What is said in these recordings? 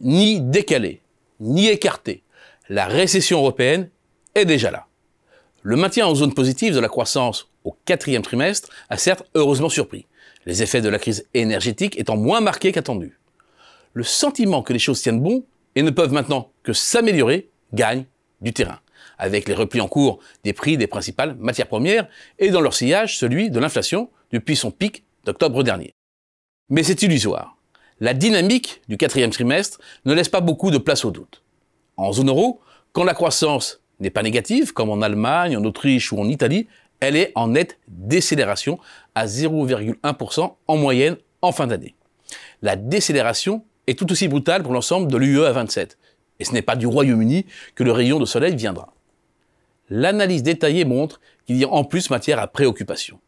Ni décalée, ni écartée, la récession européenne est déjà là. Le maintien en zone positive de la croissance au quatrième trimestre a certes heureusement surpris, les effets de la crise énergétique étant moins marqués qu'attendu. Le sentiment que les choses tiennent bon et ne peuvent maintenant que s'améliorer gagne du terrain, avec les replis en cours des prix des principales matières premières et dans leur sillage celui de l'inflation depuis son pic d'octobre dernier. Mais c'est illusoire. La dynamique du quatrième trimestre ne laisse pas beaucoup de place au doute. En zone euro, quand la croissance n'est pas négative, comme en Allemagne, en Autriche ou en Italie, elle est en nette décélération à 0,1% en moyenne en fin d'année. La décélération est tout aussi brutale pour l'ensemble de l'UE à 27. Et ce n'est pas du Royaume-Uni que le rayon de soleil viendra. L'analyse détaillée montre qu'il y a en plus matière à préoccupation.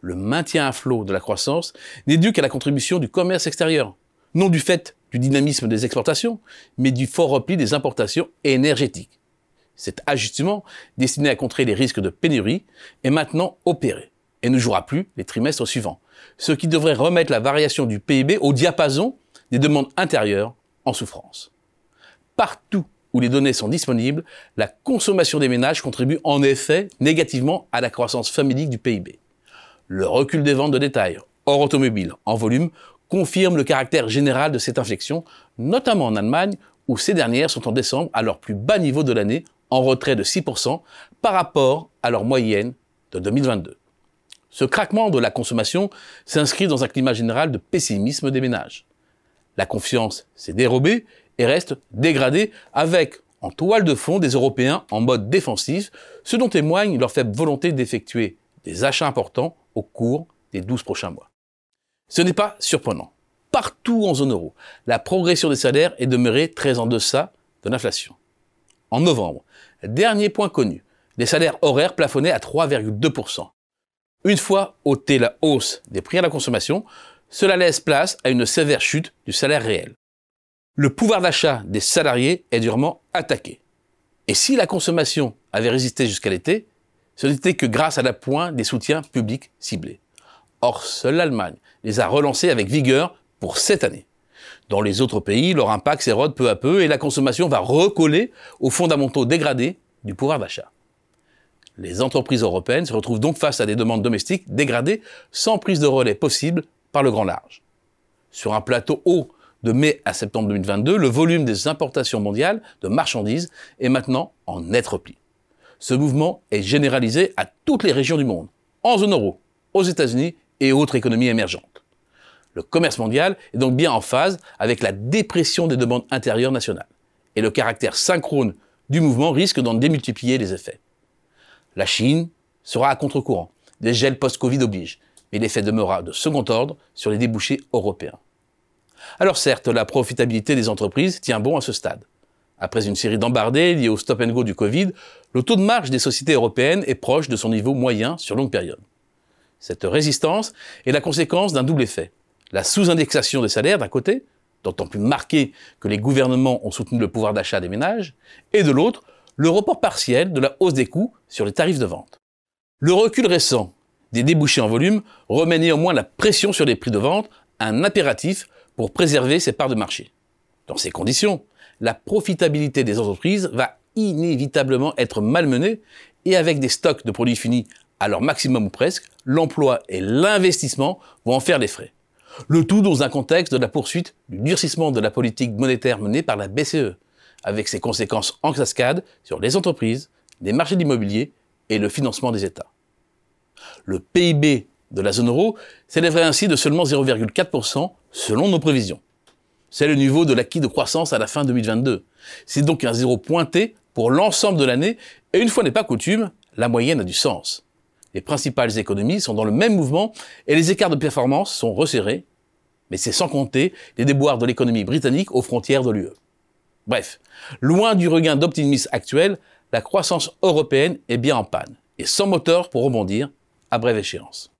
Le maintien à flot de la croissance n'est dû qu'à la contribution du commerce extérieur, non du fait du dynamisme des exportations, mais du fort repli des importations énergétiques. Cet ajustement, destiné à contrer les risques de pénurie, est maintenant opéré et ne jouera plus les trimestres suivants, ce qui devrait remettre la variation du PIB au diapason des demandes intérieures en souffrance. Partout où les données sont disponibles, la consommation des ménages contribue en effet négativement à la croissance familique du PIB. Le recul des ventes de détail, hors automobile, en volume, confirme le caractère général de cette inflexion, notamment en Allemagne, où ces dernières sont en décembre à leur plus bas niveau de l'année en retrait de 6% par rapport à leur moyenne de 2022. Ce craquement de la consommation s'inscrit dans un climat général de pessimisme des ménages. La confiance s'est dérobée et reste dégradée avec en toile de fond des Européens en mode défensif, ce dont témoigne leur faible volonté d'effectuer des achats importants au cours des 12 prochains mois. Ce n'est pas surprenant. Partout en zone euro, la progression des salaires est demeurée très en deçà de l'inflation. En novembre, Dernier point connu, les salaires horaires plafonnaient à 3,2%. Une fois ôtée la hausse des prix à la consommation, cela laisse place à une sévère chute du salaire réel. Le pouvoir d'achat des salariés est durement attaqué. Et si la consommation avait résisté jusqu'à l'été, ce n'était que grâce à l'appoint des soutiens publics ciblés. Or, seule l'Allemagne les a relancés avec vigueur pour cette année. Dans les autres pays, leur impact s'érode peu à peu et la consommation va recoller aux fondamentaux dégradés du pouvoir d'achat. Les entreprises européennes se retrouvent donc face à des demandes domestiques dégradées sans prise de relais possible par le grand large. Sur un plateau haut de mai à septembre 2022, le volume des importations mondiales de marchandises est maintenant en net repli. Ce mouvement est généralisé à toutes les régions du monde, en zone euro, aux États-Unis et autres économies émergentes. Le commerce mondial est donc bien en phase avec la dépression des demandes intérieures nationales. Et le caractère synchrone du mouvement risque d'en démultiplier les effets. La Chine sera à contre-courant. Des gels post-Covid obligent. Mais l'effet demeurera de second ordre sur les débouchés européens. Alors certes, la profitabilité des entreprises tient bon à ce stade. Après une série d'embardés liés au stop and go du Covid, le taux de marge des sociétés européennes est proche de son niveau moyen sur longue période. Cette résistance est la conséquence d'un double effet la sous-indexation des salaires d'un côté, d'autant plus marqué que les gouvernements ont soutenu le pouvoir d'achat des ménages, et de l'autre, le report partiel de la hausse des coûts sur les tarifs de vente. Le recul récent des débouchés en volume remet néanmoins la pression sur les prix de vente, un impératif pour préserver ses parts de marché. Dans ces conditions, la profitabilité des entreprises va inévitablement être malmenée et avec des stocks de produits finis à leur maximum ou presque, l'emploi et l'investissement vont en faire les frais. Le tout dans un contexte de la poursuite du durcissement de la politique monétaire menée par la BCE, avec ses conséquences en cascade sur les entreprises, les marchés d'immobilier et le financement des États. Le PIB de la zone euro s'élèverait ainsi de seulement 0,4% selon nos prévisions. C'est le niveau de l'acquis de croissance à la fin 2022. C'est donc un zéro pointé pour l'ensemble de l'année et une fois n'est pas coutume, la moyenne a du sens. Les principales économies sont dans le même mouvement et les écarts de performance sont resserrés, mais c'est sans compter les déboires de l'économie britannique aux frontières de l'UE. Bref, loin du regain d'optimisme actuel, la croissance européenne est bien en panne et sans moteur pour rebondir à brève échéance.